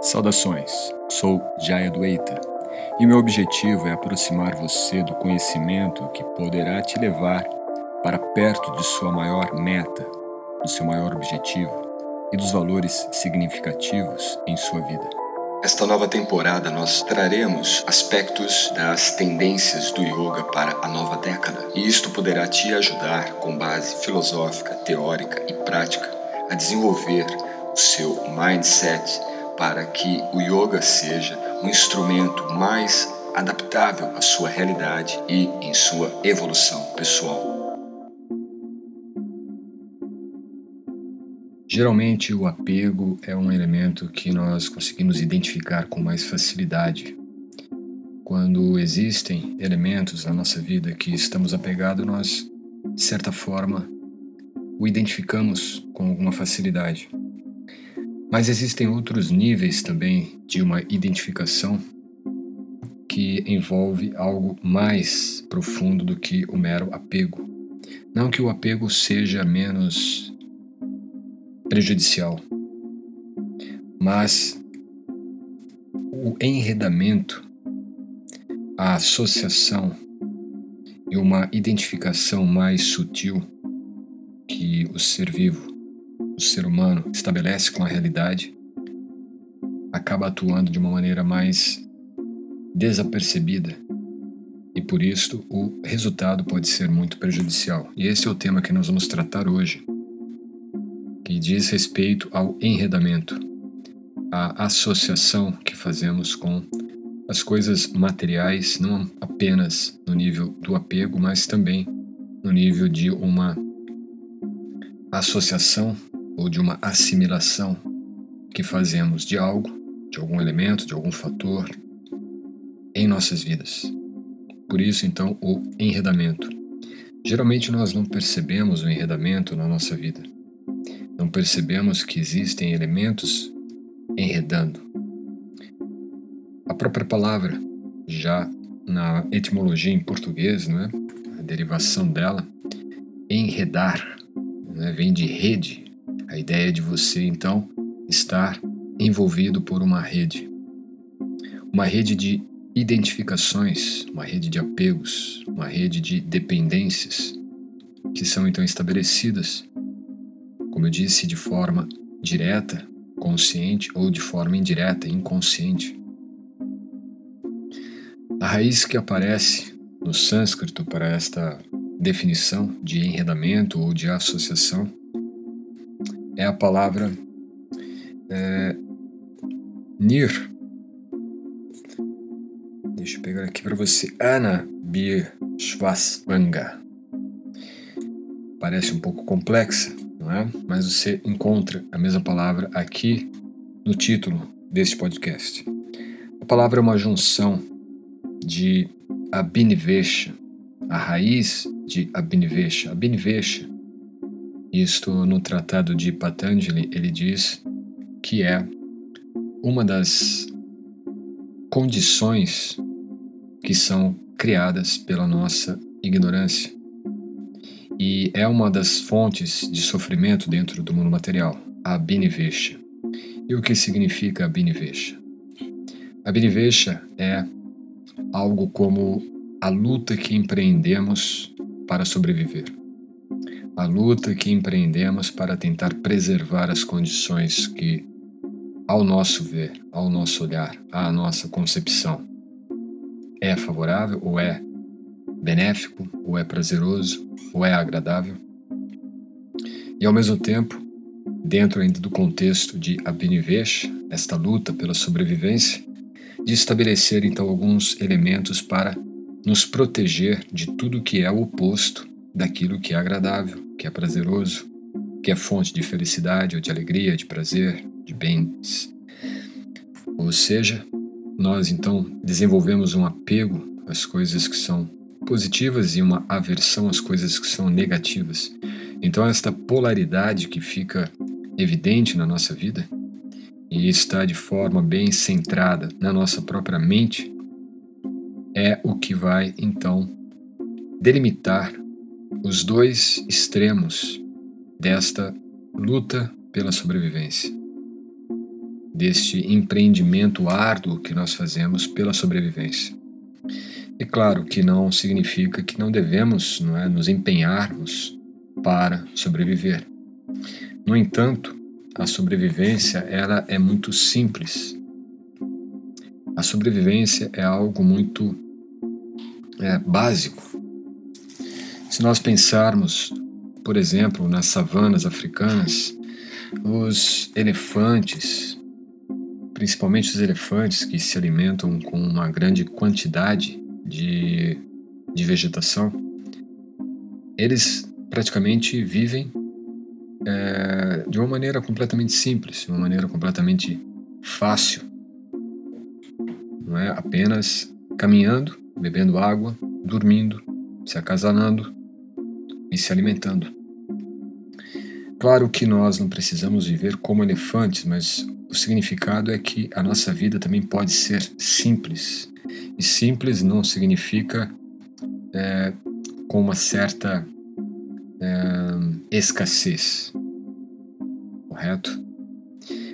Saudações, sou Jaya Dueita e meu objetivo é aproximar você do conhecimento que poderá te levar para perto de sua maior meta, do seu maior objetivo e dos valores significativos em sua vida. Esta nova temporada nós traremos aspectos das tendências do yoga para a nova década, e isto poderá te ajudar, com base filosófica, teórica e prática, a desenvolver o seu mindset para que o yoga seja um instrumento mais adaptável à sua realidade e em sua evolução pessoal. Geralmente, o apego é um elemento que nós conseguimos identificar com mais facilidade. Quando existem elementos na nossa vida que estamos apegados, nós, de certa forma, o identificamos com alguma facilidade. Mas existem outros níveis também de uma identificação que envolve algo mais profundo do que o mero apego. Não que o apego seja menos prejudicial, mas o enredamento, a associação e uma identificação mais sutil que o ser vivo o ser humano estabelece com a realidade acaba atuando de uma maneira mais desapercebida e por isso o resultado pode ser muito prejudicial. E esse é o tema que nós vamos tratar hoje, que diz respeito ao enredamento, a associação que fazemos com as coisas materiais, não apenas no nível do apego, mas também no nível de uma associação ou de uma assimilação que fazemos de algo, de algum elemento, de algum fator em nossas vidas. Por isso, então, o enredamento. Geralmente nós não percebemos o enredamento na nossa vida. Não percebemos que existem elementos enredando. A própria palavra, já na etimologia em português, não é? a derivação dela, enredar, né? vem de rede, a ideia de você, então, estar envolvido por uma rede. Uma rede de identificações, uma rede de apegos, uma rede de dependências que são então estabelecidas, como eu disse, de forma direta, consciente ou de forma indireta, inconsciente. A raiz que aparece no sânscrito para esta definição de enredamento ou de associação é a palavra é, Nir. Deixa eu pegar aqui para você. Ana Bir Schwaswanga. Parece um pouco complexa, não é? Mas você encontra a mesma palavra aqui no título deste podcast. A palavra é uma junção de Abhinivesha, a raiz de Abhinivesha. Abhinivesha isto no Tratado de Patanjali ele diz que é uma das condições que são criadas pela nossa ignorância e é uma das fontes de sofrimento dentro do mundo material, a Abhinivesha. E o que significa Abhinivesha? Abhinivesha é algo como a luta que empreendemos para sobreviver a luta que empreendemos para tentar preservar as condições que, ao nosso ver, ao nosso olhar, à nossa concepção, é favorável ou é benéfico, ou é prazeroso, ou é agradável. E ao mesmo tempo, dentro ainda do contexto de Abhinivesha, esta luta pela sobrevivência, de estabelecer então alguns elementos para nos proteger de tudo que é o oposto daquilo que é agradável, que é prazeroso, que é fonte de felicidade ou de alegria, de prazer, de bens. Ou seja, nós então desenvolvemos um apego às coisas que são positivas e uma aversão às coisas que são negativas. Então, esta polaridade que fica evidente na nossa vida e está de forma bem centrada na nossa própria mente é o que vai então delimitar os dois extremos desta luta pela sobrevivência. deste empreendimento árduo que nós fazemos pela sobrevivência. E claro que não significa que não devemos não é, nos empenharmos para sobreviver. No entanto, a sobrevivência ela é muito simples. A sobrevivência é algo muito é, básico. Se nós pensarmos, por exemplo, nas savanas africanas, os elefantes, principalmente os elefantes que se alimentam com uma grande quantidade de, de vegetação, eles praticamente vivem é, de uma maneira completamente simples, de uma maneira completamente fácil. Não é apenas caminhando, bebendo água, dormindo, se acasalando e se alimentando. Claro que nós não precisamos viver como elefantes, mas o significado é que a nossa vida também pode ser simples. E simples não significa é, com uma certa é, escassez, correto?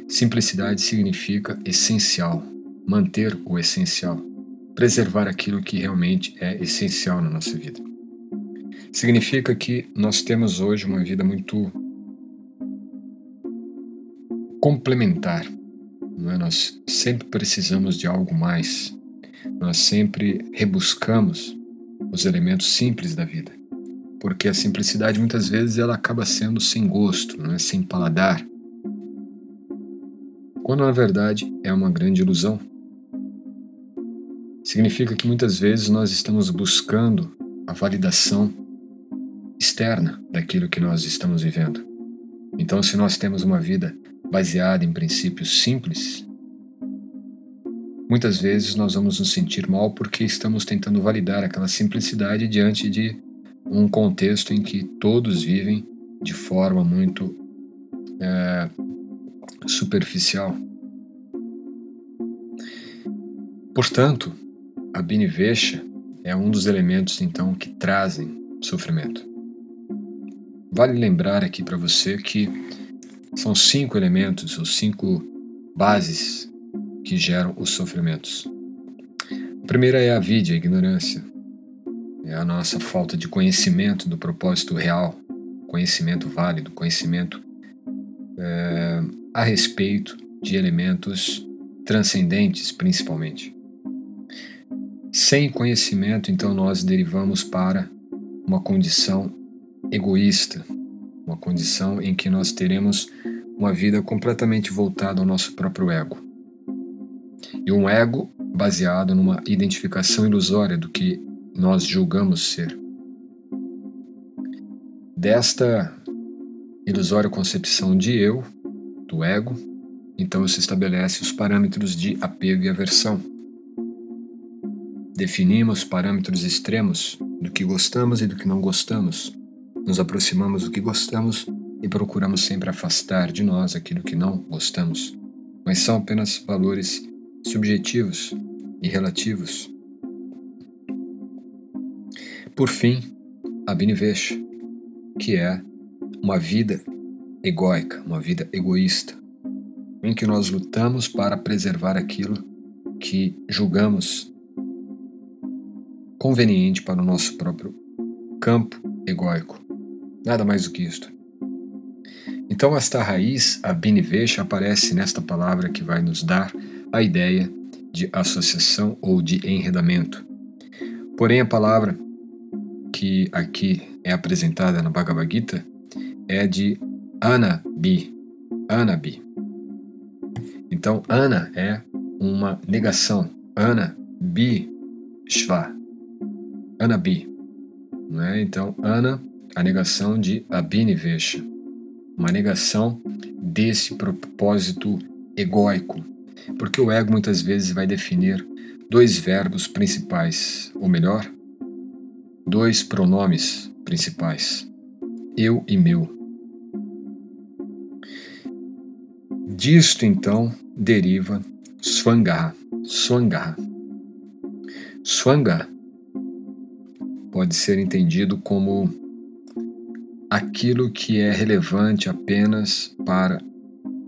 Simplicidade significa essencial, manter o essencial, preservar aquilo que realmente é essencial na nossa vida. Significa que nós temos hoje uma vida muito complementar. Não é? Nós sempre precisamos de algo mais. Nós sempre rebuscamos os elementos simples da vida porque a simplicidade muitas vezes ela acaba sendo sem gosto, não é sem paladar. Quando na verdade é uma grande ilusão. Significa que muitas vezes nós estamos buscando a validação externa daquilo que nós estamos vivendo. Então, se nós temos uma vida baseada em princípios simples, muitas vezes nós vamos nos sentir mal porque estamos tentando validar aquela simplicidade diante de um contexto em que todos vivem de forma muito é, superficial. Portanto, a Binivesha é um dos elementos então que trazem sofrimento. Vale lembrar aqui para você que são cinco elementos ou cinco bases que geram os sofrimentos. A primeira é a vida, a ignorância é a nossa falta de conhecimento do propósito real, conhecimento válido, conhecimento é, a respeito de elementos transcendentes, principalmente. Sem conhecimento, então, nós derivamos para uma condição egoísta, uma condição em que nós teremos uma vida completamente voltada ao nosso próprio ego. E um ego baseado numa identificação ilusória do que nós julgamos ser. Desta ilusória concepção de eu, do ego, então se estabelece os parâmetros de apego e aversão. Definimos parâmetros extremos do que gostamos e do que não gostamos. Nos aproximamos do que gostamos e procuramos sempre afastar de nós aquilo que não gostamos. Mas são apenas valores subjetivos e relativos por fim, a Binivesha, que é uma vida egóica, uma vida egoísta, em que nós lutamos para preservar aquilo que julgamos conveniente para o nosso próprio campo egóico. Nada mais do que isto. Então, esta raiz, a Binivesha, aparece nesta palavra que vai nos dar a ideia de associação ou de enredamento. Porém, a palavra que aqui é apresentada na Bhagavad Gita é de Anabi. Anabi. Então, Ana é uma negação. Ana, Bi, Shva. Anabi. Né? Então, Ana, a negação de Abhinivesha. Uma negação desse propósito egóico. Porque o ego muitas vezes vai definir dois verbos principais, ou melhor, dois pronomes principais: eu e meu. Disto então deriva Swangaha. Swangaha. Swanga pode ser entendido como aquilo que é relevante apenas para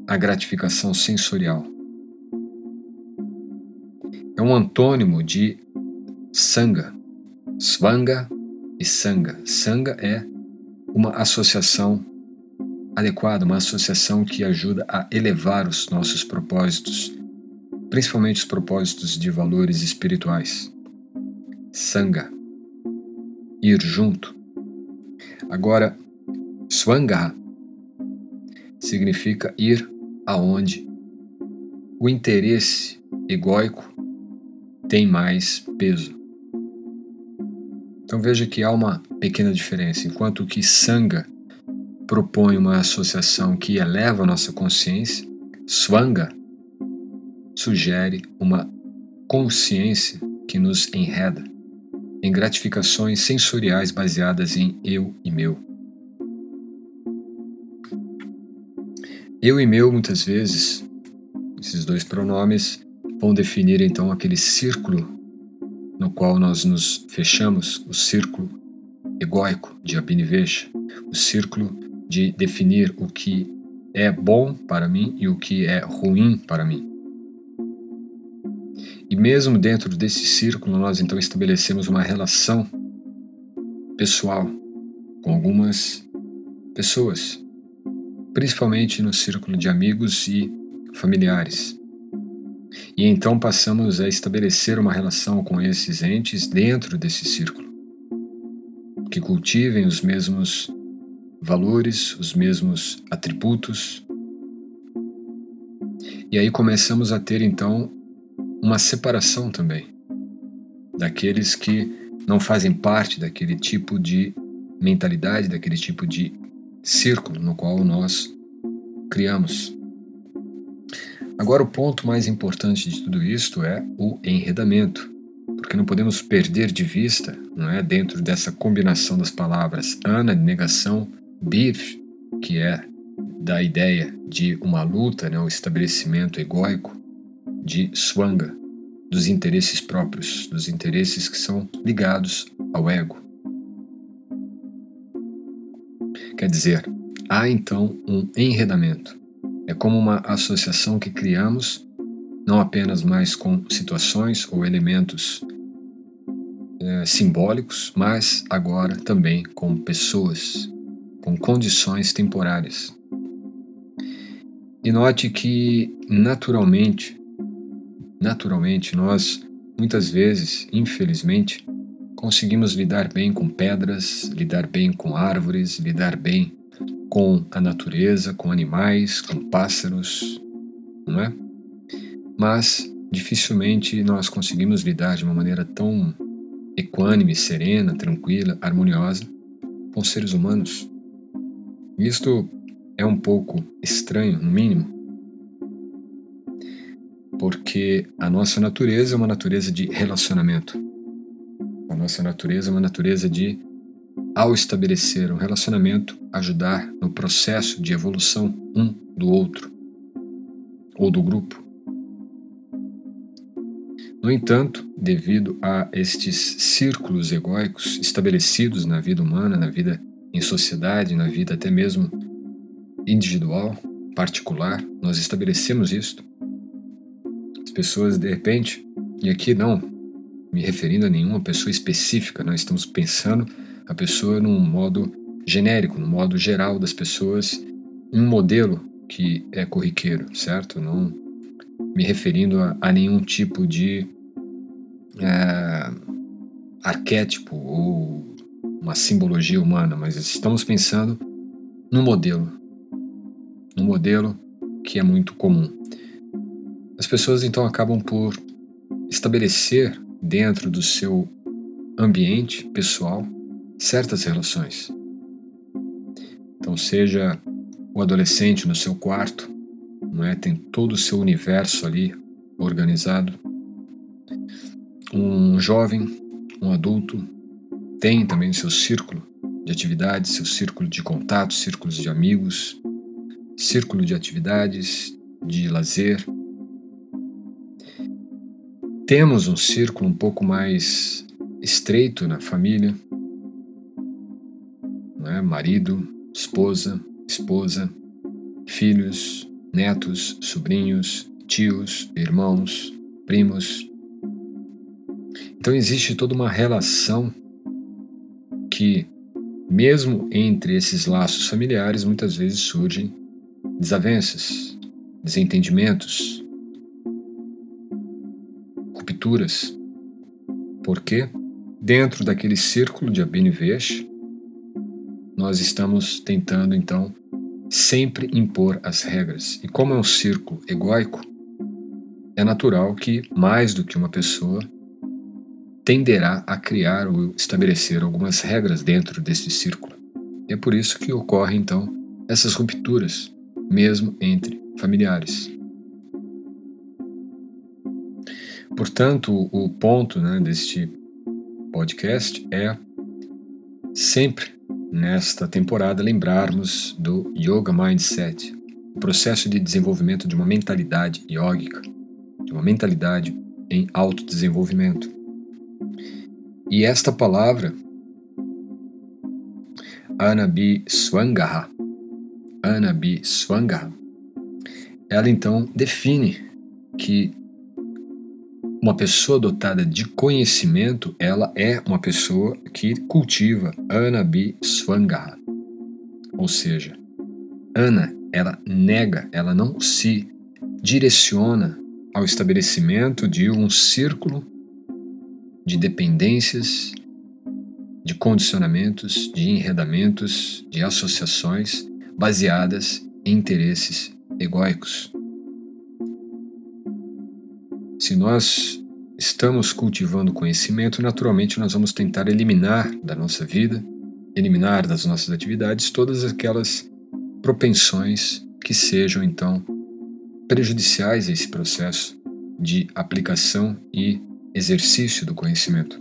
a gratificação sensorial, é um antônimo de Sangha. Svanga e Sangha. Sangha é uma associação adequada, uma associação que ajuda a elevar os nossos propósitos, principalmente os propósitos de valores espirituais. Sangha, ir junto. Agora, Swanga significa ir aonde o interesse egóico tem mais peso. Então veja que há uma pequena diferença. Enquanto que Sangha propõe uma associação que eleva a nossa consciência, Swanga sugere uma consciência que nos enreda em gratificações sensoriais baseadas em eu e meu. Eu e meu, muitas vezes, esses dois pronomes vão definir então aquele círculo no qual nós nos fechamos, o círculo egóico de Abhinivesha, o círculo de definir o que é bom para mim e o que é ruim para mim. E mesmo dentro desse círculo, nós então estabelecemos uma relação pessoal com algumas pessoas principalmente no círculo de amigos e familiares. E então passamos a estabelecer uma relação com esses entes dentro desse círculo, que cultivem os mesmos valores, os mesmos atributos. E aí começamos a ter então uma separação também daqueles que não fazem parte daquele tipo de mentalidade, daquele tipo de círculo no qual nós criamos. Agora, o ponto mais importante de tudo isto é o enredamento, porque não podemos perder de vista, não é, dentro dessa combinação das palavras ana, negação, bif, que é da ideia de uma luta, né, o estabelecimento egóico, de swanga, dos interesses próprios, dos interesses que são ligados ao ego. Quer dizer, há então um enredamento. É como uma associação que criamos, não apenas mais com situações ou elementos é, simbólicos, mas agora também com pessoas, com condições temporárias. E note que, naturalmente, naturalmente, nós muitas vezes, infelizmente, conseguimos lidar bem com pedras, lidar bem com árvores, lidar bem com a natureza, com animais, com pássaros, não é? Mas dificilmente nós conseguimos lidar de uma maneira tão equânime, serena, tranquila, harmoniosa com seres humanos. Isto é um pouco estranho, no mínimo, porque a nossa natureza é uma natureza de relacionamento nossa natureza uma natureza de, ao estabelecer um relacionamento, ajudar no processo de evolução um do outro ou do grupo. No entanto, devido a estes círculos egóicos estabelecidos na vida humana, na vida em sociedade, na vida até mesmo individual, particular, nós estabelecemos isto. As pessoas, de repente, e aqui não me referindo a nenhuma pessoa específica, nós estamos pensando a pessoa num modo genérico, no modo geral das pessoas, um modelo que é corriqueiro, certo? Não me referindo a, a nenhum tipo de é, arquétipo ou uma simbologia humana, mas estamos pensando no modelo, no modelo que é muito comum. As pessoas então acabam por estabelecer dentro do seu ambiente pessoal certas relações. Então, seja o adolescente no seu quarto, não é? Tem todo o seu universo ali organizado. Um jovem, um adulto, tem também seu círculo de atividades, seu círculo de contatos, círculos de amigos, círculo de atividades, de lazer, temos um círculo um pouco mais estreito na família, né? marido, esposa, esposa, filhos, netos, sobrinhos, tios, irmãos, primos, Então existe toda uma relação que, mesmo entre esses laços familiares, muitas vezes surgem desavenças, desentendimentos, rupturas. Porque dentro daquele círculo de Abhinivesh, nós estamos tentando então sempre impor as regras. E como é um círculo egóico, é natural que mais do que uma pessoa tenderá a criar ou estabelecer algumas regras dentro deste círculo. É por isso que ocorrem então essas rupturas, mesmo entre familiares. Portanto, o ponto né, deste podcast é sempre nesta temporada lembrarmos do Yoga Mindset, o processo de desenvolvimento de uma mentalidade yógica, de uma mentalidade em autodesenvolvimento. E esta palavra, Anabi Swangaha, Anabi Swangaha, ela então define que uma pessoa dotada de conhecimento, ela é uma pessoa que cultiva Anabi. Ou seja, Ana, ela nega, ela não se direciona ao estabelecimento de um círculo de dependências, de condicionamentos, de enredamentos, de associações baseadas em interesses egóicos. Se nós estamos cultivando conhecimento, naturalmente nós vamos tentar eliminar da nossa vida, eliminar das nossas atividades todas aquelas propensões que sejam então prejudiciais a esse processo de aplicação e exercício do conhecimento.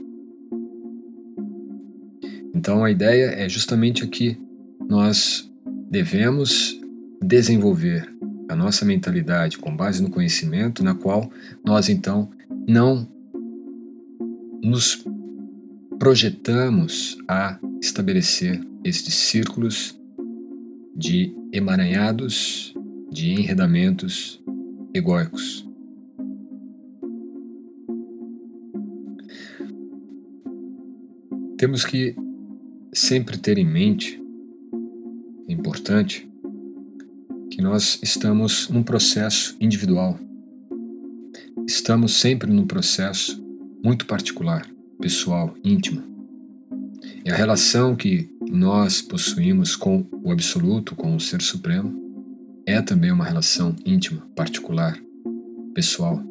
Então a ideia é justamente aqui nós devemos desenvolver a nossa mentalidade com base no conhecimento, na qual nós então não nos projetamos a estabelecer estes círculos de emaranhados, de enredamentos egóicos. Temos que sempre ter em mente, é importante, que nós estamos num processo individual. Estamos sempre num processo muito particular, pessoal, íntimo. E a relação que nós possuímos com o Absoluto, com o Ser Supremo, é também uma relação íntima, particular, pessoal,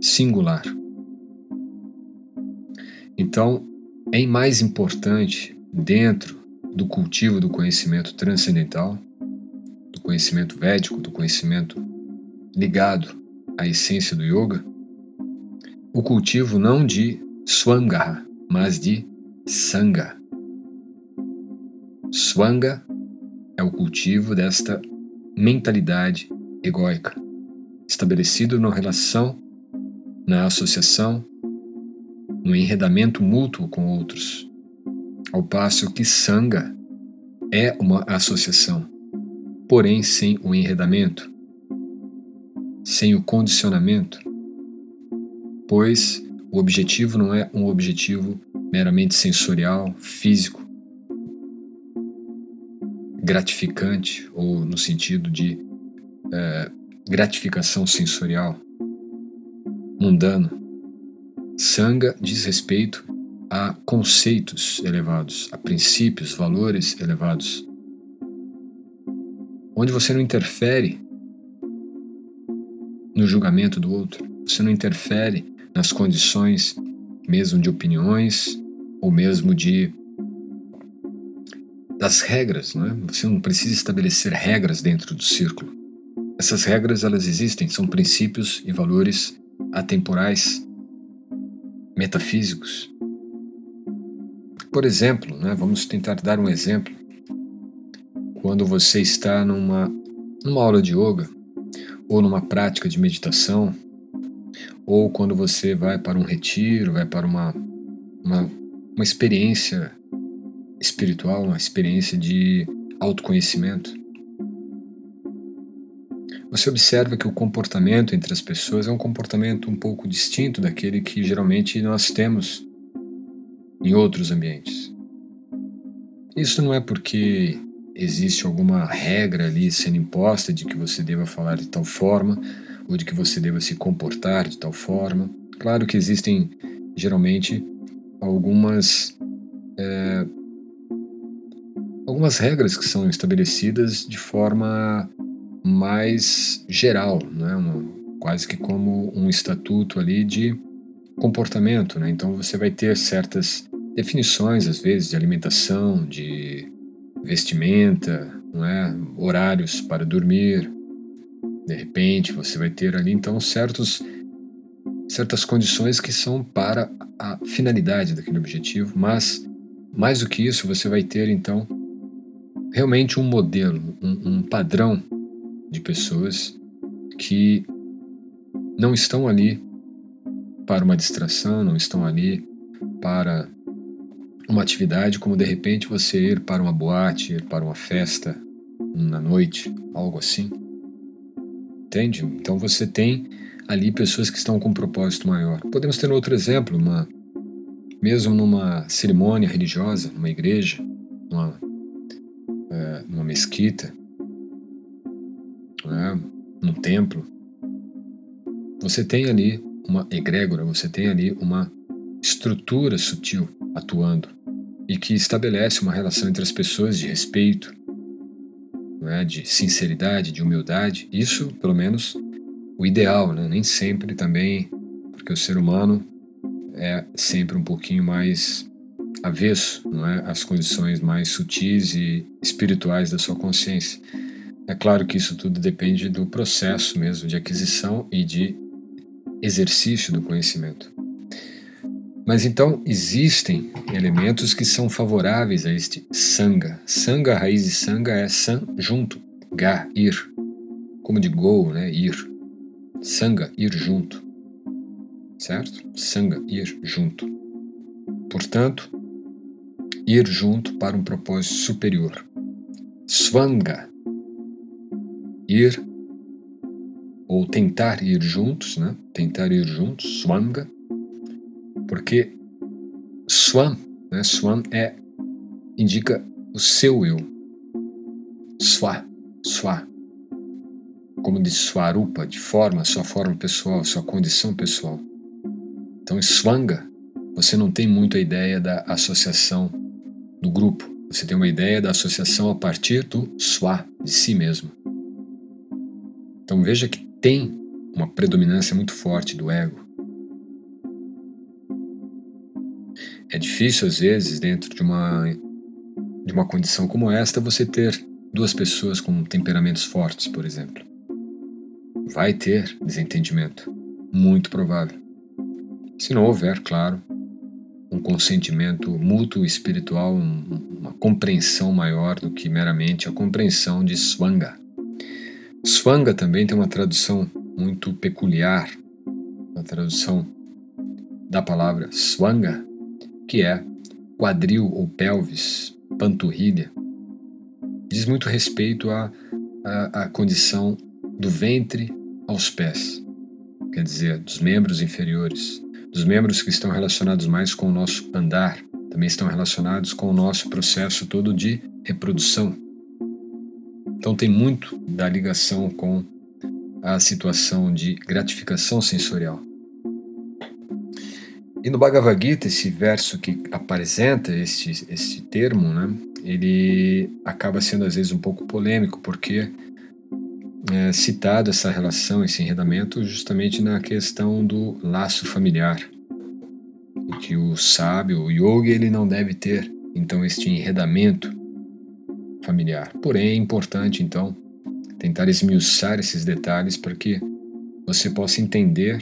singular. Então, é mais importante, dentro do cultivo do conhecimento transcendental, conhecimento védico, do conhecimento ligado à essência do yoga, o cultivo não de Swanga, mas de Sangha. Swanga é o cultivo desta mentalidade egóica, estabelecido na relação, na associação, no enredamento mútuo com outros, ao passo que Sangha é uma associação, porém sem o enredamento, sem o condicionamento, pois o objetivo não é um objetivo meramente sensorial, físico, gratificante ou no sentido de é, gratificação sensorial, mundano. Sangha diz respeito a conceitos elevados, a princípios, valores elevados onde você não interfere no julgamento do outro, você não interfere nas condições mesmo de opiniões ou mesmo de das regras, não é? Você não precisa estabelecer regras dentro do círculo. Essas regras elas existem, são princípios e valores atemporais, metafísicos. Por exemplo, né, vamos tentar dar um exemplo quando você está numa, numa aula de yoga, ou numa prática de meditação, ou quando você vai para um retiro, vai para uma, uma, uma experiência espiritual, uma experiência de autoconhecimento. você observa que o comportamento entre as pessoas é um comportamento um pouco distinto daquele que geralmente nós temos em outros ambientes. Isso não é porque existe alguma regra ali sendo imposta de que você deva falar de tal forma ou de que você deva se comportar de tal forma. Claro que existem geralmente algumas é, algumas regras que são estabelecidas de forma mais geral, né? Uma, quase que como um estatuto ali de comportamento. Né? Então você vai ter certas definições, às vezes, de alimentação, de vestimenta, não é? horários para dormir. De repente você vai ter ali então certos, certas condições que são para a finalidade daquele objetivo, mas mais do que isso, você vai ter então realmente um modelo, um, um padrão de pessoas que não estão ali para uma distração, não estão ali para uma atividade como de repente você ir para uma boate, ir para uma festa na noite, algo assim. Entende? Então você tem ali pessoas que estão com um propósito maior. Podemos ter outro exemplo, uma, mesmo numa cerimônia religiosa, numa igreja, numa, é, numa mesquita, né, num templo, você tem ali uma egrégora, você tem ali uma estrutura sutil atuando e que estabelece uma relação entre as pessoas de respeito, né, de sinceridade, de humildade. Isso, pelo menos, o ideal, né? nem sempre também, porque o ser humano é sempre um pouquinho mais avesso não é, às condições mais sutis e espirituais da sua consciência. É claro que isso tudo depende do processo mesmo de aquisição e de exercício do conhecimento. Mas então existem elementos que são favoráveis a este sanga. Sanga, a raiz de sanga é san, junto, ga, ir. Como de go, né, ir. Sanga, ir junto. Certo? Sanga, ir junto. Portanto, ir junto para um propósito superior. Swanga, ir ou tentar ir juntos, né? Tentar ir juntos, swanga, porque swan, né? Swan é indica o seu eu. Swa, swa, como de swarupa, de forma, sua forma pessoal, sua condição pessoal. Então, swanga, você não tem muito a ideia da associação do grupo. Você tem uma ideia da associação a partir do swa, de si mesmo. Então veja que tem uma predominância muito forte do ego. É difícil, às vezes, dentro de uma, de uma condição como esta, você ter duas pessoas com temperamentos fortes, por exemplo. Vai ter desentendimento, muito provável. Se não houver, claro, um consentimento mútuo espiritual, uma compreensão maior do que meramente a compreensão de Swanga. Swanga também tem uma tradução muito peculiar, uma tradução da palavra Swanga, que é quadril ou pelvis, panturrilha. Diz muito respeito à, à, à condição do ventre aos pés, quer dizer, dos membros inferiores, dos membros que estão relacionados mais com o nosso andar, também estão relacionados com o nosso processo todo de reprodução. Então tem muito da ligação com a situação de gratificação sensorial. E no Bhagavad Gita, esse verso que apresenta este, este termo, né, ele acaba sendo às vezes um pouco polêmico, porque é citado essa relação, esse enredamento, justamente na questão do laço familiar. Que o sábio, o yogi, ele não deve ter, então, este enredamento familiar. Porém, é importante então tentar esmiuçar esses detalhes para que você possa entender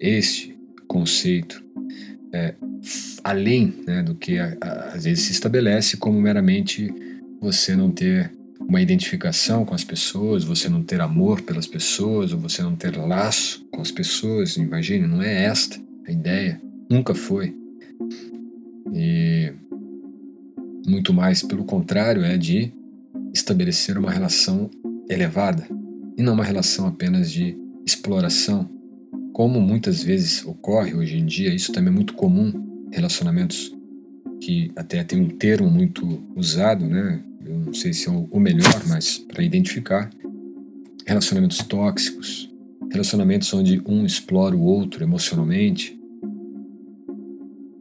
este conceito é, além né, do que a, a, às vezes se estabelece como meramente você não ter uma identificação com as pessoas, você não ter amor pelas pessoas, ou você não ter laço com as pessoas. Imagine, não é esta a ideia, nunca foi. E muito mais pelo contrário, é de estabelecer uma relação elevada, e não uma relação apenas de exploração, como muitas vezes ocorre hoje em dia, isso também é muito comum, relacionamentos que até tem um termo muito usado, né? Eu não sei se é o melhor, mas para identificar relacionamentos tóxicos, relacionamentos onde um explora o outro emocionalmente,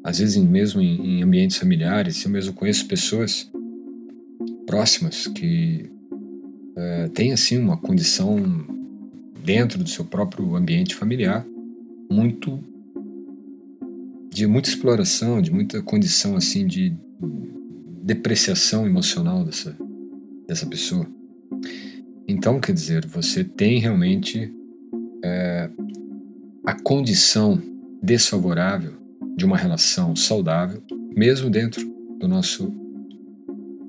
às vezes mesmo em, ambientes familiares, eu mesmo conheço pessoas próximas que é, têm assim uma condição dentro do seu próprio ambiente familiar muito de muita exploração, de muita condição assim de depreciação emocional dessa, dessa pessoa. Então, quer dizer, você tem realmente é, a condição desfavorável de uma relação saudável, mesmo dentro do nosso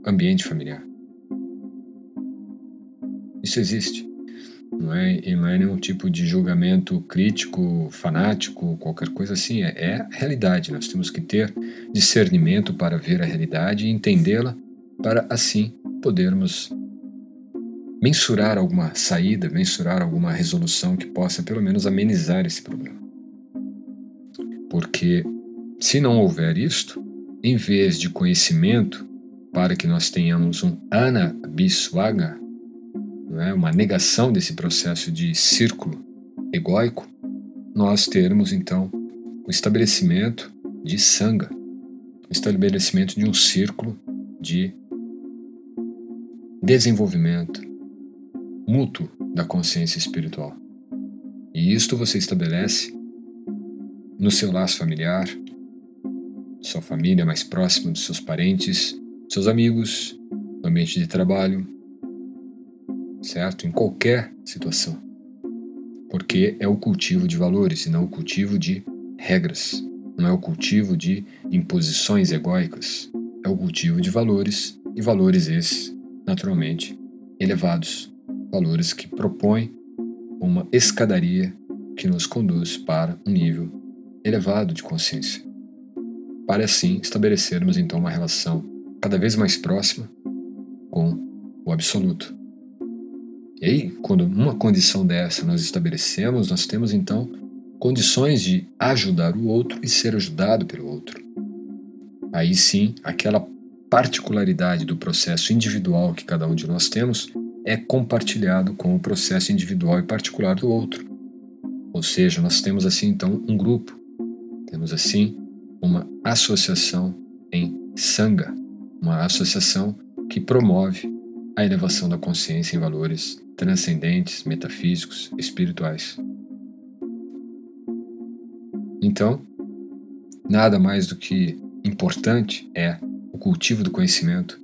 ambiente familiar. Isso existe não é, e não é nenhum tipo de julgamento crítico, fanático, qualquer coisa assim. É, é a realidade. Nós temos que ter discernimento para ver a realidade e entendê-la, para assim podermos mensurar alguma saída, mensurar alguma resolução que possa pelo menos amenizar esse problema. Porque se não houver isto, em vez de conhecimento, para que nós tenhamos um anabiswaga, né, uma negação desse processo de círculo egóico, nós termos então o estabelecimento de sanga, o estabelecimento de um círculo de desenvolvimento mútuo da consciência espiritual. E isto você estabelece no seu laço familiar, sua família mais próxima dos seus parentes, seus amigos, no ambiente de trabalho, certo? Em qualquer situação. Porque é o cultivo de valores e não o cultivo de regras. Não é o cultivo de imposições egóicas. É o cultivo de valores e valores esses, naturalmente, elevados. Valores que propõem uma escadaria que nos conduz para um nível elevado de consciência. Para assim estabelecermos então uma relação cada vez mais próxima com o absoluto, e aí, quando uma condição dessa nós estabelecemos, nós temos então condições de ajudar o outro e ser ajudado pelo outro. Aí sim, aquela particularidade do processo individual que cada um de nós temos é compartilhado com o processo individual e particular do outro. Ou seja, nós temos assim então um grupo, temos assim uma associação em Sangha, uma associação que promove a elevação da consciência em valores transcendentes, metafísicos, espirituais. Então, nada mais do que importante é o cultivo do conhecimento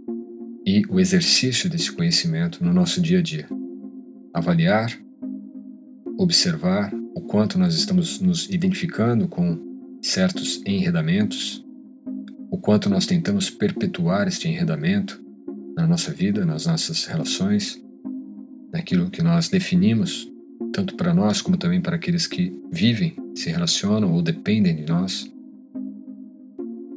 e o exercício desse conhecimento no nosso dia a dia. Avaliar, observar o quanto nós estamos nos identificando com certos enredamentos, o quanto nós tentamos perpetuar este enredamento na nossa vida, nas nossas relações, naquilo que nós definimos, tanto para nós como também para aqueles que vivem, se relacionam ou dependem de nós.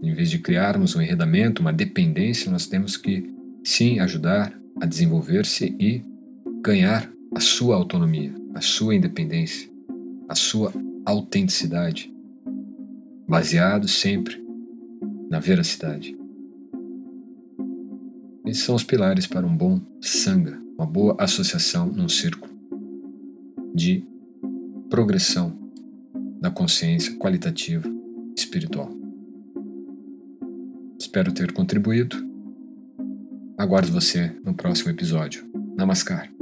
Em vez de criarmos um enredamento, uma dependência, nós temos que sim ajudar a desenvolver-se e ganhar a sua autonomia, a sua independência, a sua autenticidade, baseado sempre na veracidade. Esses são os pilares para um bom sangha, uma boa associação num círculo de progressão da consciência qualitativa espiritual. Espero ter contribuído. Aguardo você no próximo episódio. Namaskar.